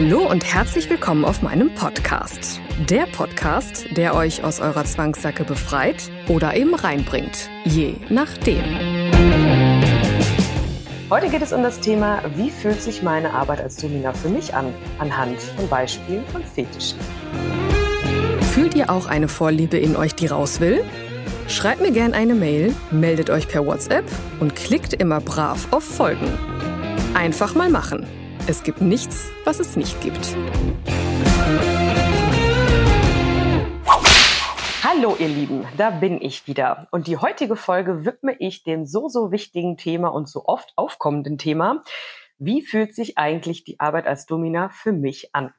Hallo und herzlich willkommen auf meinem Podcast. Der Podcast, der euch aus eurer Zwangssacke befreit oder eben reinbringt. Je nachdem. Heute geht es um das Thema, wie fühlt sich meine Arbeit als Domina für mich an, anhand von Beispielen von Fetischen. Fühlt ihr auch eine Vorliebe in euch, die raus will? Schreibt mir gern eine Mail, meldet euch per WhatsApp und klickt immer brav auf Folgen. Einfach mal machen. Es gibt nichts, was es nicht gibt. Hallo ihr Lieben, da bin ich wieder. Und die heutige Folge widme ich dem so, so wichtigen Thema und so oft aufkommenden Thema. Wie fühlt sich eigentlich die Arbeit als Domina für mich an?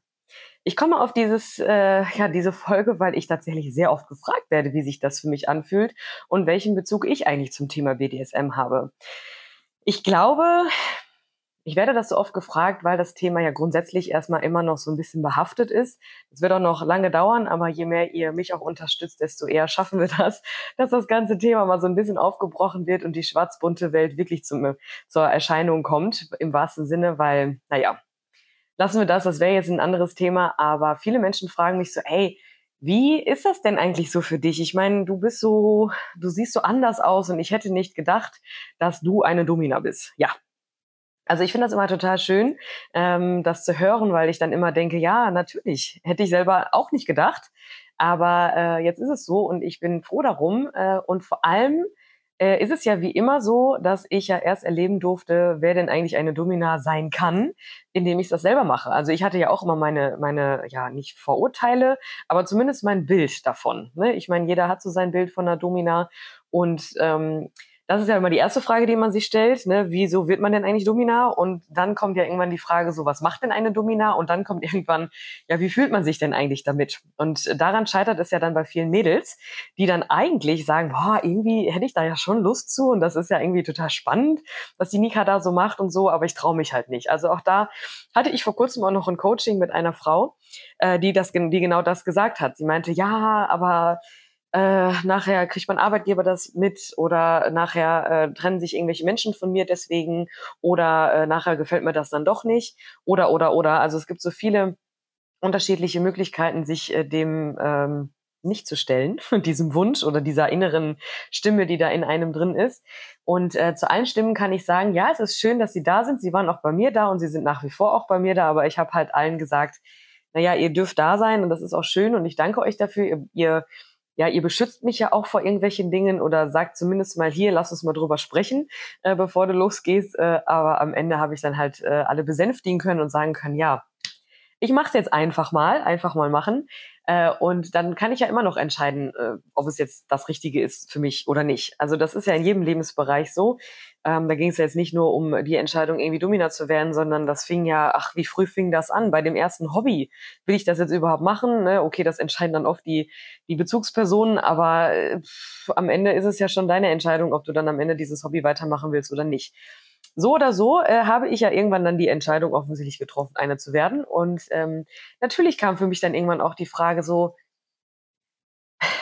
Ich komme auf dieses, äh, ja, diese Folge, weil ich tatsächlich sehr oft gefragt werde, wie sich das für mich anfühlt und welchen Bezug ich eigentlich zum Thema BDSM habe. Ich glaube, ich werde das so oft gefragt, weil das Thema ja grundsätzlich erstmal immer noch so ein bisschen behaftet ist. Es wird auch noch lange dauern, aber je mehr ihr mich auch unterstützt, desto eher schaffen wir das, dass das ganze Thema mal so ein bisschen aufgebrochen wird und die schwarz-bunte Welt wirklich zum, zur Erscheinung kommt, im wahrsten Sinne, weil, naja, lassen wir das, das wäre jetzt ein anderes Thema, aber viele Menschen fragen mich so, hey, wie ist das denn eigentlich so für dich? Ich meine, du bist so, du siehst so anders aus und ich hätte nicht gedacht, dass du eine Domina bist. Ja, also ich finde das immer total schön, ähm, das zu hören, weil ich dann immer denke, ja, natürlich, hätte ich selber auch nicht gedacht. Aber äh, jetzt ist es so und ich bin froh darum. Äh, und vor allem äh, ist es ja wie immer so, dass ich ja erst erleben durfte, wer denn eigentlich eine Domina sein kann, indem ich das selber mache. Also ich hatte ja auch immer meine, meine, ja, nicht Vorurteile, aber zumindest mein Bild davon. Ne? Ich meine, jeder hat so sein Bild von einer Domina und ähm, das ist ja immer die erste Frage, die man sich stellt. Ne? Wieso wird man denn eigentlich Domina? Und dann kommt ja irgendwann die Frage, so was macht denn eine Domina? Und dann kommt irgendwann, ja, wie fühlt man sich denn eigentlich damit? Und daran scheitert es ja dann bei vielen Mädels, die dann eigentlich sagen, boah, irgendwie hätte ich da ja schon Lust zu und das ist ja irgendwie total spannend, was die Nika da so macht und so, aber ich traue mich halt nicht. Also auch da hatte ich vor kurzem auch noch ein Coaching mit einer Frau, äh, die das, die genau das gesagt hat. Sie meinte, ja, aber äh, nachher kriegt mein Arbeitgeber das mit oder nachher äh, trennen sich irgendwelche Menschen von mir deswegen oder äh, nachher gefällt mir das dann doch nicht oder oder oder. Also es gibt so viele unterschiedliche Möglichkeiten, sich äh, dem ähm, nicht zu stellen, diesem Wunsch oder dieser inneren Stimme, die da in einem drin ist. Und äh, zu allen Stimmen kann ich sagen, ja, es ist schön, dass sie da sind. Sie waren auch bei mir da und sie sind nach wie vor auch bei mir da, aber ich habe halt allen gesagt, naja, ihr dürft da sein und das ist auch schön und ich danke euch dafür. Ihr, ihr ja, ihr beschützt mich ja auch vor irgendwelchen Dingen oder sagt zumindest mal hier, lass uns mal drüber sprechen, äh, bevor du losgehst. Äh, aber am Ende habe ich dann halt äh, alle besänftigen können und sagen können, ja, ich mache es jetzt einfach mal, einfach mal machen. Äh, und dann kann ich ja immer noch entscheiden, äh, ob es jetzt das Richtige ist für mich oder nicht. Also das ist ja in jedem Lebensbereich so. Ähm, da ging es ja jetzt nicht nur um die Entscheidung, irgendwie Domina zu werden, sondern das fing ja, ach, wie früh fing das an? Bei dem ersten Hobby. Will ich das jetzt überhaupt machen? Ne? Okay, das entscheiden dann oft die, die Bezugspersonen, aber äh, pff, am Ende ist es ja schon deine Entscheidung, ob du dann am Ende dieses Hobby weitermachen willst oder nicht so oder so äh, habe ich ja irgendwann dann die Entscheidung offensichtlich getroffen, eine zu werden. Und ähm, natürlich kam für mich dann irgendwann auch die Frage so,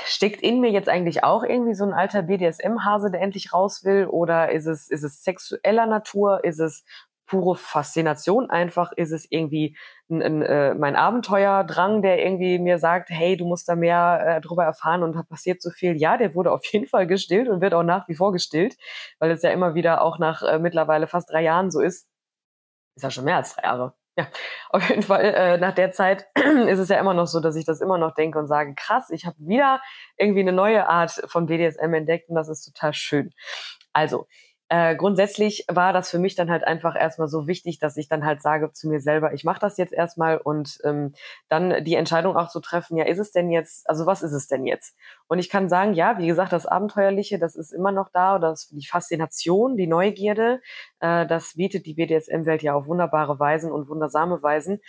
steckt in mir jetzt eigentlich auch irgendwie so ein alter BDSM-Hase, der endlich raus will? Oder ist es, ist es sexueller Natur? Ist es pure Faszination einfach? Ist es irgendwie ein, ein, äh, mein Abenteuerdrang, der irgendwie mir sagt, hey, du musst da mehr äh, drüber erfahren und da passiert so viel? Ja, der wurde auf jeden Fall gestillt und wird auch nach wie vor gestillt, weil es ja immer wieder auch nach äh, mittlerweile fast drei Jahren so ist. Ist ja schon mehr als drei Jahre. Ja, auf jeden Fall äh, nach der Zeit ist es ja immer noch so, dass ich das immer noch denke und sage, krass, ich habe wieder irgendwie eine neue Art von BDSM entdeckt und das ist total schön. Also, äh, grundsätzlich war das für mich dann halt einfach erstmal so wichtig, dass ich dann halt sage zu mir selber, ich mache das jetzt erstmal und ähm, dann die Entscheidung auch zu treffen, ja, ist es denn jetzt, also was ist es denn jetzt? Und ich kann sagen, ja, wie gesagt, das Abenteuerliche, das ist immer noch da, oder das, die Faszination, die Neugierde, äh, das bietet die BDSM-Welt ja auf wunderbare Weisen und wundersame Weisen.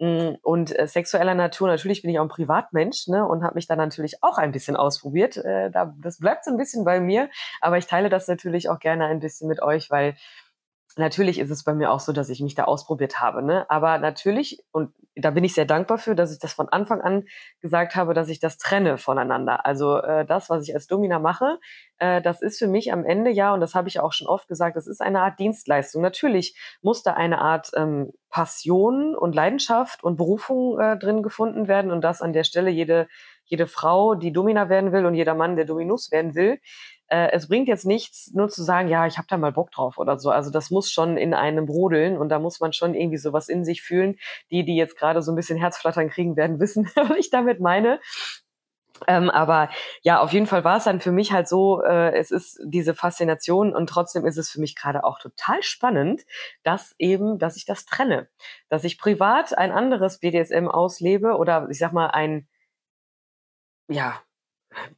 Mm, und äh, sexueller Natur, natürlich bin ich auch ein Privatmensch ne, und habe mich da natürlich auch ein bisschen ausprobiert. Äh, da, das bleibt so ein bisschen bei mir, aber ich teile das natürlich auch gerne ein bisschen mit euch, weil natürlich ist es bei mir auch so, dass ich mich da ausprobiert habe. Ne? Aber natürlich, und da bin ich sehr dankbar für, dass ich das von Anfang an gesagt habe, dass ich das trenne voneinander. Also äh, das, was ich als Domina mache, äh, das ist für mich am Ende ja, und das habe ich auch schon oft gesagt, das ist eine Art Dienstleistung. Natürlich muss da eine Art ähm, Passion und Leidenschaft und Berufung äh, drin gefunden werden und das an der Stelle jede jede Frau, die Domina werden will und jeder Mann, der Dominus werden will, äh, es bringt jetzt nichts, nur zu sagen, ja, ich habe da mal Bock drauf oder so. Also das muss schon in einem brodeln und da muss man schon irgendwie sowas in sich fühlen. Die, die jetzt gerade so ein bisschen Herzflattern kriegen werden, wissen, was ich damit meine. Ähm, aber ja, auf jeden Fall war es dann für mich halt so, äh, es ist diese Faszination und trotzdem ist es für mich gerade auch total spannend, dass eben, dass ich das trenne. Dass ich privat ein anderes BDSM auslebe oder ich sag mal ein, ja,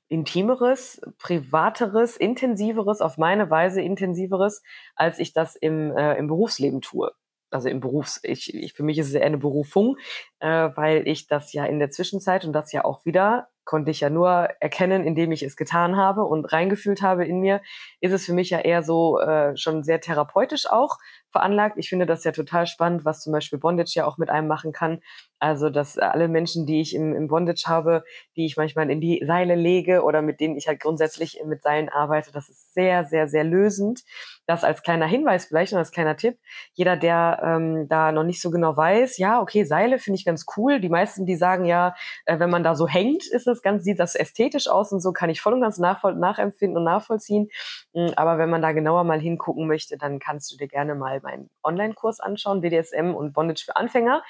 intimeres, privateres, intensiveres, auf meine Weise intensiveres, als ich das im, äh, im Berufsleben tue. Also im Berufs, ich, ich, für mich ist es eher eine Berufung, äh, weil ich das ja in der Zwischenzeit und das ja auch wieder konnte ich ja nur erkennen, indem ich es getan habe und reingefühlt habe in mir, ist es für mich ja eher so äh, schon sehr therapeutisch auch veranlagt. Ich finde das ja total spannend, was zum Beispiel Bondage ja auch mit einem machen kann. Also, dass alle Menschen, die ich im, im Bondage habe, die ich manchmal in die Seile lege oder mit denen ich halt grundsätzlich mit Seilen arbeite, das ist sehr, sehr, sehr lösend. Das als kleiner Hinweis vielleicht und als kleiner Tipp. Jeder, der ähm, da noch nicht so genau weiß, ja, okay, Seile finde ich ganz cool. Die meisten, die sagen ja, äh, wenn man da so hängt, ist das ganz, sieht das ästhetisch aus und so kann ich voll und ganz nachempfinden und nachvollziehen. Mm, aber wenn man da genauer mal hingucken möchte, dann kannst du dir gerne mal meinen Online-Kurs anschauen, BDSM und Bondage für Anfänger.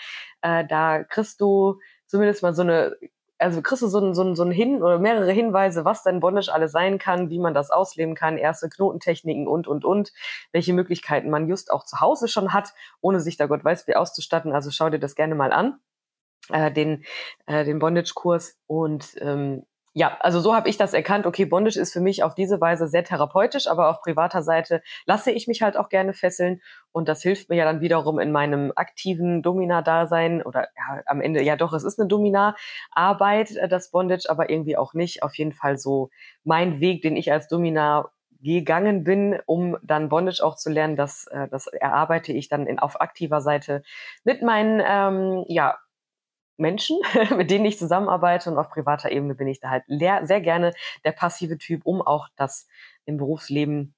Äh, da kriegst du zumindest mal so eine also kriegst du so ein, so so ein Hin oder mehrere Hinweise, was dein Bondage alles sein kann, wie man das ausleben kann, erste Knotentechniken und, und, und, welche Möglichkeiten man just auch zu Hause schon hat, ohne sich da Gott weiß wie auszustatten. Also schau dir das gerne mal an, äh, den, äh, den Bondage-Kurs und ähm, ja, also so habe ich das erkannt. Okay, Bondage ist für mich auf diese Weise sehr therapeutisch, aber auf privater Seite lasse ich mich halt auch gerne fesseln und das hilft mir ja dann wiederum in meinem aktiven Domina-Dasein oder ja, am Ende, ja doch, es ist eine Domina-Arbeit, äh, das Bondage, aber irgendwie auch nicht. Auf jeden Fall so mein Weg, den ich als Domina gegangen bin, um dann Bondage auch zu lernen, das, äh, das erarbeite ich dann in, auf aktiver Seite mit meinen ähm, ja, Menschen, mit denen ich zusammenarbeite und auf privater Ebene bin ich da halt sehr gerne der passive Typ, um auch das im Berufsleben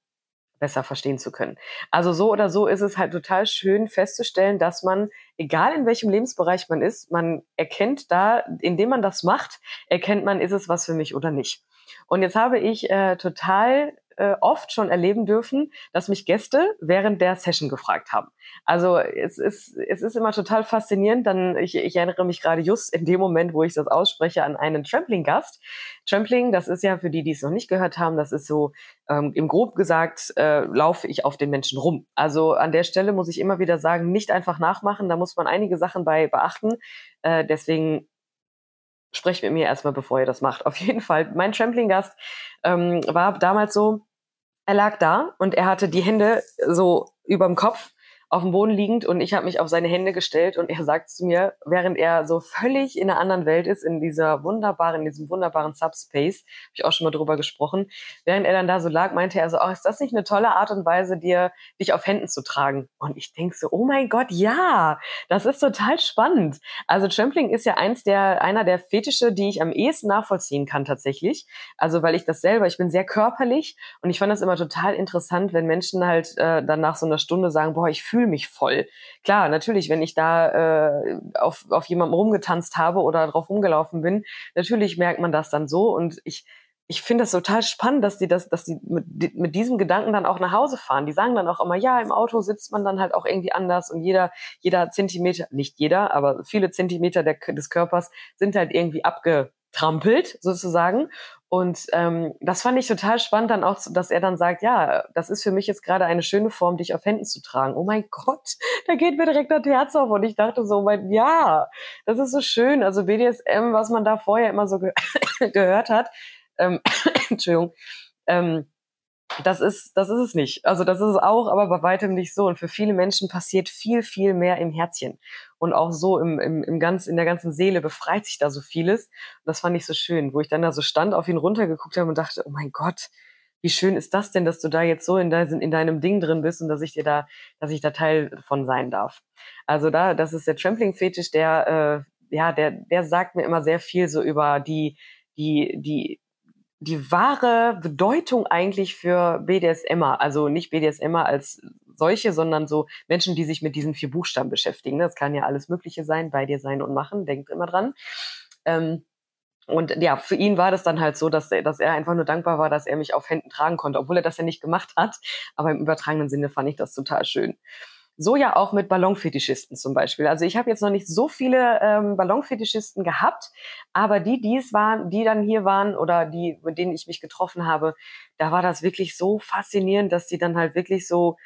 besser verstehen zu können. Also so oder so ist es halt total schön festzustellen, dass man, egal in welchem Lebensbereich man ist, man erkennt da, indem man das macht, erkennt man, ist es was für mich oder nicht. Und jetzt habe ich äh, total äh, oft schon erleben dürfen, dass mich Gäste während der Session gefragt haben. Also es ist, es ist immer total faszinierend. Dann, ich, ich erinnere mich gerade just in dem Moment, wo ich das ausspreche, an einen Trampling-Gast. Trampling, das ist ja für die, die es noch nicht gehört haben, das ist so, ähm, im Grob gesagt, äh, laufe ich auf den Menschen rum. Also an der Stelle muss ich immer wieder sagen, nicht einfach nachmachen, da muss man einige Sachen bei beachten. Äh, deswegen sprecht mit mir erstmal, bevor ihr das macht. Auf jeden Fall, mein Trampling-Gast ähm, war damals so, er lag da und er hatte die Hände so überm Kopf auf dem Boden liegend und ich habe mich auf seine Hände gestellt und er sagt zu mir, während er so völlig in einer anderen Welt ist, in dieser wunderbaren, in diesem wunderbaren Subspace, habe ich auch schon mal drüber gesprochen, während er dann da so lag, meinte er so, oh, ist das nicht eine tolle Art und Weise, dir dich auf Händen zu tragen? Und ich denk so, oh mein Gott, ja, das ist total spannend. Also Trampling ist ja eins der, einer der Fetische, die ich am ehesten nachvollziehen kann tatsächlich. Also weil ich das selber, ich bin sehr körperlich und ich fand das immer total interessant, wenn Menschen halt äh, dann nach so einer Stunde sagen, boah, ich fühle fühle mich voll. Klar, natürlich, wenn ich da äh, auf, auf jemandem rumgetanzt habe oder drauf rumgelaufen bin, natürlich merkt man das dann so und ich ich finde das total spannend, dass die das, dass die mit, mit diesem Gedanken dann auch nach Hause fahren. Die sagen dann auch immer, ja, im Auto sitzt man dann halt auch irgendwie anders und jeder, jeder Zentimeter, nicht jeder, aber viele Zentimeter der, des Körpers sind halt irgendwie abge, trampelt sozusagen. Und ähm, das fand ich total spannend dann auch, dass er dann sagt, ja, das ist für mich jetzt gerade eine schöne Form, dich auf Händen zu tragen. Oh mein Gott, da geht mir direkt das Herz auf. Und ich dachte so, mein, ja, das ist so schön. Also BDSM, was man da vorher immer so ge gehört hat, ähm, Entschuldigung, ähm, das ist, das ist es nicht. Also das ist es auch, aber bei weitem nicht so. Und für viele Menschen passiert viel, viel mehr im Herzchen. Und auch so im, im, im ganz, in der ganzen Seele befreit sich da so vieles. Und das fand ich so schön, wo ich dann da so stand, auf ihn runtergeguckt habe und dachte, oh mein Gott, wie schön ist das denn, dass du da jetzt so in, dein, in deinem Ding drin bist und dass ich dir da, dass ich da Teil von sein darf. Also da, das ist der Trampling-Fetisch, der, äh, ja, der, der sagt mir immer sehr viel so über die, die, die, die wahre Bedeutung eigentlich für BDSMer, also nicht BDSMer als solche, sondern so Menschen, die sich mit diesen vier Buchstaben beschäftigen. Das kann ja alles Mögliche sein, bei dir sein und machen, denkt immer dran. Ähm, und ja, für ihn war das dann halt so, dass er, dass er einfach nur dankbar war, dass er mich auf Händen tragen konnte, obwohl er das ja nicht gemacht hat. Aber im übertragenen Sinne fand ich das total schön. So ja auch mit Ballonfetischisten zum Beispiel. Also ich habe jetzt noch nicht so viele ähm, Ballonfetischisten gehabt, aber die, die es waren, die dann hier waren oder die, mit denen ich mich getroffen habe, da war das wirklich so faszinierend, dass die dann halt wirklich so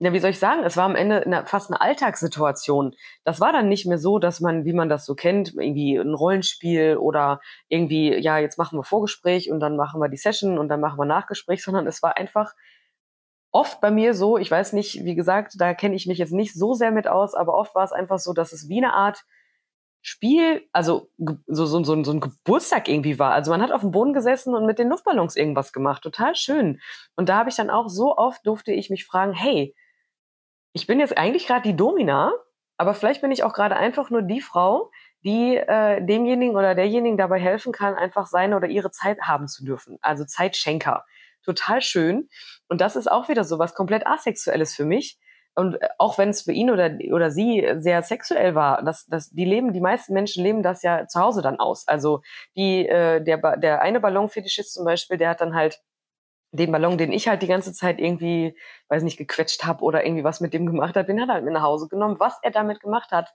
ja, wie soll ich sagen, es war am Ende eine, fast eine Alltagssituation. Das war dann nicht mehr so, dass man, wie man das so kennt, irgendwie ein Rollenspiel oder irgendwie, ja, jetzt machen wir Vorgespräch und dann machen wir die Session und dann machen wir Nachgespräch, sondern es war einfach oft bei mir so, ich weiß nicht, wie gesagt, da kenne ich mich jetzt nicht so sehr mit aus, aber oft war es einfach so, dass es wie eine Art Spiel, also so, so, so, so ein Geburtstag irgendwie war. Also man hat auf dem Boden gesessen und mit den Luftballons irgendwas gemacht. Total schön. Und da habe ich dann auch so oft durfte ich mich fragen, hey, ich bin jetzt eigentlich gerade die Domina, aber vielleicht bin ich auch gerade einfach nur die Frau, die äh, demjenigen oder derjenigen dabei helfen kann, einfach seine oder ihre Zeit haben zu dürfen. Also Zeitschenker total schön. Und das ist auch wieder so was komplett Asexuelles für mich. Und äh, auch wenn es für ihn oder, oder sie sehr sexuell war, das, das, die leben, die meisten Menschen leben das ja zu Hause dann aus. Also die, äh, der, der eine Ballonfetischist zum Beispiel, der hat dann halt den Ballon, den ich halt die ganze Zeit irgendwie, weiß nicht, gequetscht habe oder irgendwie was mit dem gemacht habe, den hat er halt mit nach Hause genommen. Was er damit gemacht hat,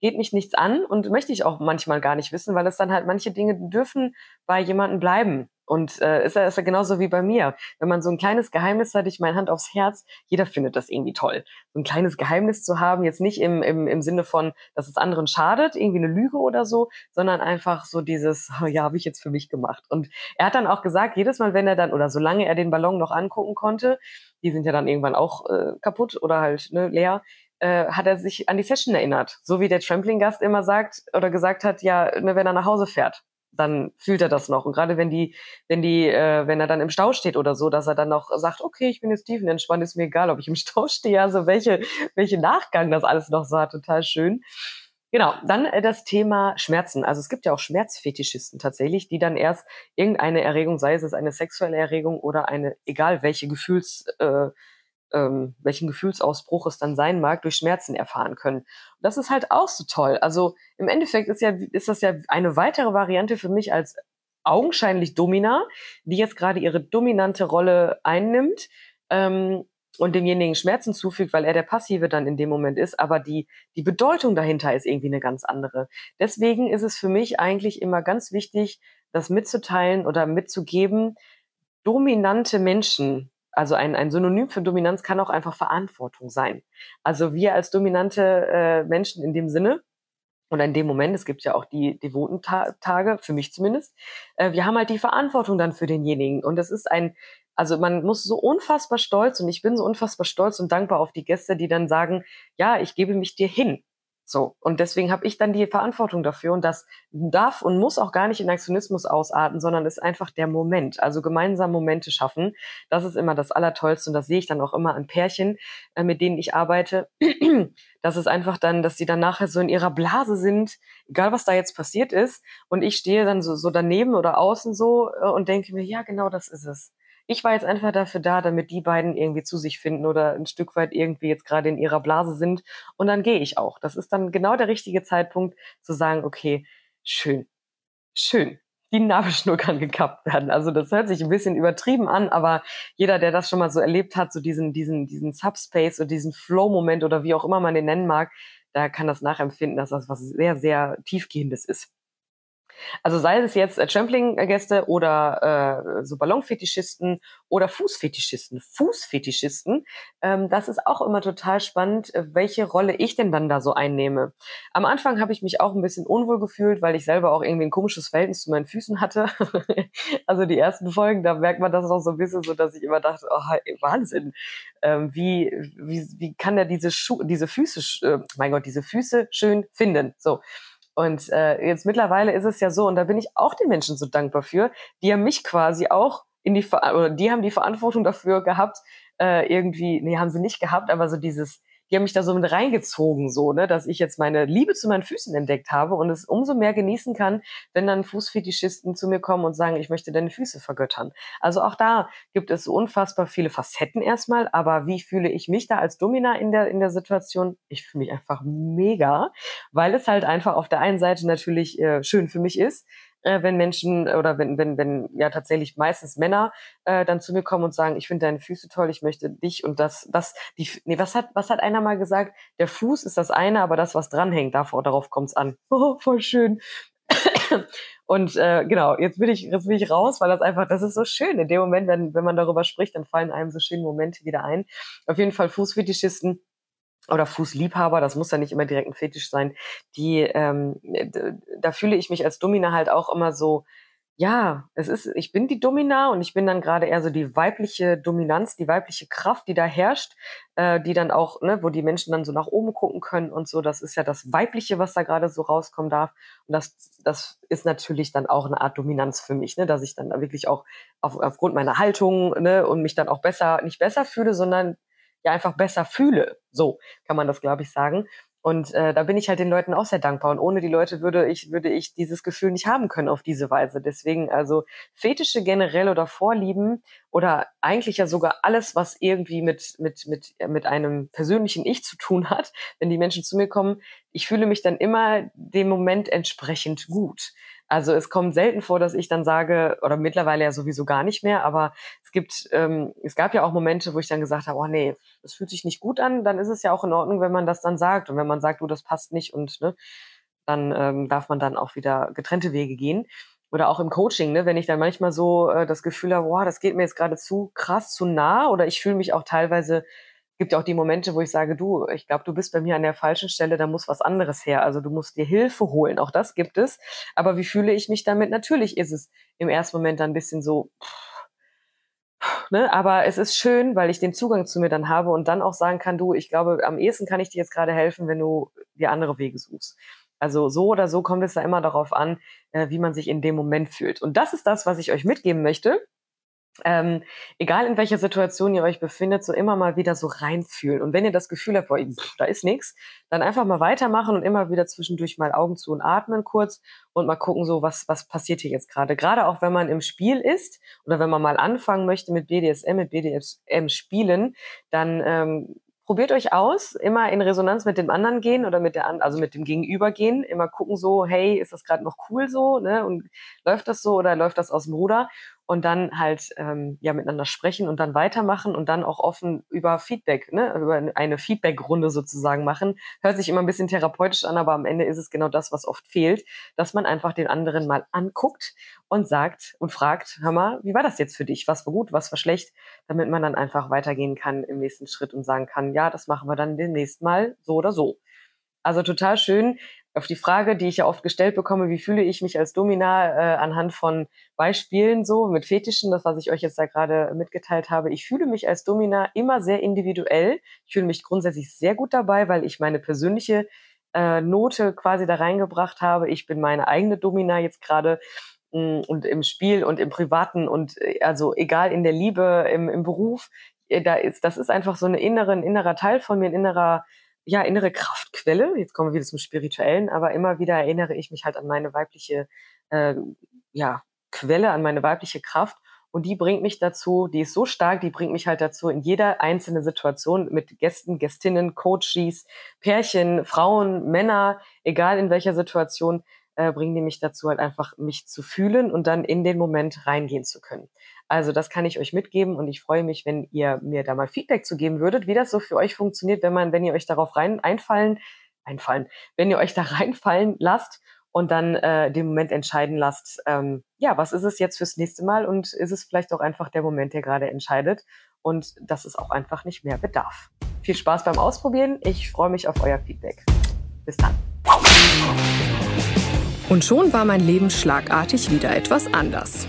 geht mich nichts an und möchte ich auch manchmal gar nicht wissen, weil es dann halt manche Dinge dürfen bei jemandem bleiben. Und äh, ist, ja, ist ja genauso wie bei mir. Wenn man so ein kleines Geheimnis hat, ich meine Hand aufs Herz, jeder findet das irgendwie toll. So ein kleines Geheimnis zu haben, jetzt nicht im, im, im Sinne von, dass es anderen schadet, irgendwie eine Lüge oder so, sondern einfach so dieses, oh, ja, habe ich jetzt für mich gemacht. Und er hat dann auch gesagt, jedes Mal, wenn er dann, oder solange er den Ballon noch angucken konnte, die sind ja dann irgendwann auch äh, kaputt oder halt ne, leer, äh, hat er sich an die Session erinnert. So wie der Trampling-Gast immer sagt oder gesagt hat, ja, ne, wenn er nach Hause fährt dann fühlt er das noch. Und gerade wenn die, wenn die, äh, wenn er dann im Stau steht oder so, dass er dann noch sagt, okay, ich bin jetzt tiefenentspannt, ist mir egal, ob ich im Stau stehe, also welche, welche Nachgang das alles noch sah, total schön. Genau, dann äh, das Thema Schmerzen. Also es gibt ja auch Schmerzfetischisten tatsächlich, die dann erst irgendeine Erregung, sei es eine sexuelle Erregung oder eine, egal welche Gefühls, äh, ähm, welchen Gefühlsausbruch es dann sein mag, durch Schmerzen erfahren können. Und das ist halt auch so toll. Also im Endeffekt ist ja, ist das ja eine weitere Variante für mich als augenscheinlich Domina, die jetzt gerade ihre dominante Rolle einnimmt ähm, und demjenigen Schmerzen zufügt, weil er der Passive dann in dem Moment ist, aber die, die Bedeutung dahinter ist irgendwie eine ganz andere. Deswegen ist es für mich eigentlich immer ganz wichtig, das mitzuteilen oder mitzugeben, dominante Menschen also ein, ein Synonym für Dominanz kann auch einfach Verantwortung sein. Also wir als dominante äh, Menschen in dem Sinne, und in dem Moment, es gibt ja auch die devoten Tage, für mich zumindest, äh, wir haben halt die Verantwortung dann für denjenigen. Und das ist ein, also man muss so unfassbar stolz und ich bin so unfassbar stolz und dankbar auf die Gäste, die dann sagen, ja, ich gebe mich dir hin. So. Und deswegen habe ich dann die Verantwortung dafür. Und das darf und muss auch gar nicht in Aktionismus ausarten, sondern ist einfach der Moment. Also gemeinsam Momente schaffen. Das ist immer das Allertollste. Und das sehe ich dann auch immer an Pärchen, äh, mit denen ich arbeite. das ist einfach dann, dass sie dann nachher so in ihrer Blase sind, egal was da jetzt passiert ist. Und ich stehe dann so, so daneben oder außen so äh, und denke mir, ja, genau das ist es ich war jetzt einfach dafür da, damit die beiden irgendwie zu sich finden oder ein Stück weit irgendwie jetzt gerade in ihrer Blase sind. Und dann gehe ich auch. Das ist dann genau der richtige Zeitpunkt zu sagen, okay, schön, schön. Die Nabelschnur kann gekappt werden. Also das hört sich ein bisschen übertrieben an, aber jeder, der das schon mal so erlebt hat, so diesen, diesen, diesen Subspace oder diesen Flow-Moment oder wie auch immer man den nennen mag, da kann das nachempfinden, dass das was sehr, sehr tiefgehendes ist. Also sei es jetzt äh, Trampling-Gäste oder äh, so Ballonfetischisten oder Fußfetischisten. Fußfetischisten, ähm, das ist auch immer total spannend, äh, welche Rolle ich denn dann da so einnehme. Am Anfang habe ich mich auch ein bisschen unwohl gefühlt, weil ich selber auch irgendwie ein komisches Verhältnis zu meinen Füßen hatte. also die ersten Folgen, da merkt man das auch so ein bisschen so, dass ich immer dachte, oh, Wahnsinn, ähm, wie, wie, wie kann er diese diese Füße, äh, mein Gott, diese Füße schön finden? So. Und äh, jetzt mittlerweile ist es ja so, und da bin ich auch den Menschen so dankbar für, die haben mich quasi auch in die, oder die haben die Verantwortung dafür gehabt, äh, irgendwie, nee, haben sie nicht gehabt, aber so dieses, die haben mich da so mit reingezogen, so, ne, dass ich jetzt meine Liebe zu meinen Füßen entdeckt habe und es umso mehr genießen kann, wenn dann Fußfetischisten zu mir kommen und sagen, ich möchte deine Füße vergöttern. Also auch da gibt es unfassbar viele Facetten erstmal, aber wie fühle ich mich da als Domina in der, in der Situation? Ich fühle mich einfach mega, weil es halt einfach auf der einen Seite natürlich äh, schön für mich ist, äh, wenn Menschen oder wenn, wenn, wenn ja tatsächlich meistens Männer äh, dann zu mir kommen und sagen, ich finde deine Füße toll, ich möchte dich und das, das, die, nee, was hat, was hat einer mal gesagt? Der Fuß ist das eine, aber das, was dranhängt, davor, darauf kommt's an. Oh, voll schön. Und äh, genau, jetzt bin ich jetzt bin ich raus, weil das einfach, das ist so schön. In dem Moment, wenn, wenn man darüber spricht, dann fallen einem so schöne Momente wieder ein. Auf jeden Fall Fußfetischisten oder Fußliebhaber, das muss ja nicht immer direkt ein Fetisch sein, die, ähm, da fühle ich mich als Domina halt auch immer so, ja, es ist, ich bin die Domina und ich bin dann gerade eher so die weibliche Dominanz, die weibliche Kraft, die da herrscht, äh, die dann auch, ne, wo die Menschen dann so nach oben gucken können und so. Das ist ja das Weibliche, was da gerade so rauskommen darf. Und das, das ist natürlich dann auch eine Art Dominanz für mich, ne, dass ich dann wirklich auch auf, aufgrund meiner Haltung ne, und mich dann auch besser, nicht besser fühle, sondern ja einfach besser fühle. So kann man das, glaube ich, sagen. Und äh, da bin ich halt den Leuten auch sehr dankbar. Und ohne die Leute würde ich, würde ich dieses Gefühl nicht haben können auf diese Weise. Deswegen also Fetische generell oder Vorlieben oder eigentlich ja sogar alles, was irgendwie mit, mit, mit, mit einem persönlichen Ich zu tun hat, wenn die Menschen zu mir kommen, ich fühle mich dann immer dem Moment entsprechend gut. Also es kommt selten vor, dass ich dann sage, oder mittlerweile ja sowieso gar nicht mehr, aber es gibt, ähm, es gab ja auch Momente, wo ich dann gesagt habe, oh nee, das fühlt sich nicht gut an, dann ist es ja auch in Ordnung, wenn man das dann sagt. Und wenn man sagt, du, das passt nicht und ne, dann ähm, darf man dann auch wieder getrennte Wege gehen. Oder auch im Coaching, ne, wenn ich dann manchmal so äh, das Gefühl habe, boah, das geht mir jetzt gerade zu krass, zu nah, oder ich fühle mich auch teilweise gibt ja auch die Momente, wo ich sage, du, ich glaube, du bist bei mir an der falschen Stelle, da muss was anderes her. Also du musst dir Hilfe holen. Auch das gibt es. Aber wie fühle ich mich damit? Natürlich ist es im ersten Moment dann ein bisschen so, ne? aber es ist schön, weil ich den Zugang zu mir dann habe und dann auch sagen kann, du, ich glaube, am ehesten kann ich dir jetzt gerade helfen, wenn du dir andere Wege suchst. Also so oder so kommt es da immer darauf an, äh, wie man sich in dem Moment fühlt. Und das ist das, was ich euch mitgeben möchte ähm, egal in welcher Situation ihr euch befindet, so immer mal wieder so reinfühlen. Und wenn ihr das Gefühl habt, boah, pff, da ist nichts, dann einfach mal weitermachen und immer wieder zwischendurch mal Augen zu und atmen kurz und mal gucken, so was, was passiert hier jetzt gerade. Gerade auch wenn man im Spiel ist oder wenn man mal anfangen möchte mit BDSM, mit BDSM spielen, dann ähm, probiert euch aus, immer in Resonanz mit dem anderen gehen oder mit der, also mit dem Gegenüber gehen, immer gucken so, hey, ist das gerade noch cool so, ne? Und läuft das so oder läuft das aus dem Ruder? Und dann halt ähm, ja miteinander sprechen und dann weitermachen und dann auch offen über Feedback, ne, über eine Feedback-Runde sozusagen machen. Hört sich immer ein bisschen therapeutisch an, aber am Ende ist es genau das, was oft fehlt, dass man einfach den anderen mal anguckt und sagt und fragt, hör mal, wie war das jetzt für dich? Was war gut, was war schlecht? Damit man dann einfach weitergehen kann im nächsten Schritt und sagen kann, ja, das machen wir dann demnächst mal so oder so. Also total schön auf die Frage, die ich ja oft gestellt bekomme, wie fühle ich mich als Domina äh, anhand von Beispielen so mit Fetischen, das was ich euch jetzt da gerade mitgeteilt habe. Ich fühle mich als Domina immer sehr individuell. Ich fühle mich grundsätzlich sehr gut dabei, weil ich meine persönliche äh, Note quasi da reingebracht habe. Ich bin meine eigene Domina jetzt gerade mm, und im Spiel und im Privaten und äh, also egal in der Liebe, im, im Beruf, äh, da ist, das ist einfach so eine innere, ein innerer Teil von mir, ein innerer ja, innere Kraftquelle. Jetzt kommen wir wieder zum Spirituellen, aber immer wieder erinnere ich mich halt an meine weibliche, äh, ja, Quelle, an meine weibliche Kraft. Und die bringt mich dazu, die ist so stark, die bringt mich halt dazu, in jeder einzelnen Situation mit Gästen, Gästinnen, Coaches, Pärchen, Frauen, Männer, egal in welcher Situation, äh, bringen die mich dazu halt einfach, mich zu fühlen und dann in den Moment reingehen zu können. Also das kann ich euch mitgeben und ich freue mich, wenn ihr mir da mal Feedback zu geben würdet, wie das so für euch funktioniert, wenn man, wenn ihr euch darauf rein einfallen, einfallen, wenn ihr euch da reinfallen lasst und dann äh, den Moment entscheiden lasst, ähm, ja, was ist es jetzt fürs nächste Mal und ist es vielleicht auch einfach der Moment, der gerade entscheidet und dass es auch einfach nicht mehr bedarf. Viel Spaß beim Ausprobieren. Ich freue mich auf euer Feedback. Bis dann. Und schon war mein Leben schlagartig wieder etwas anders.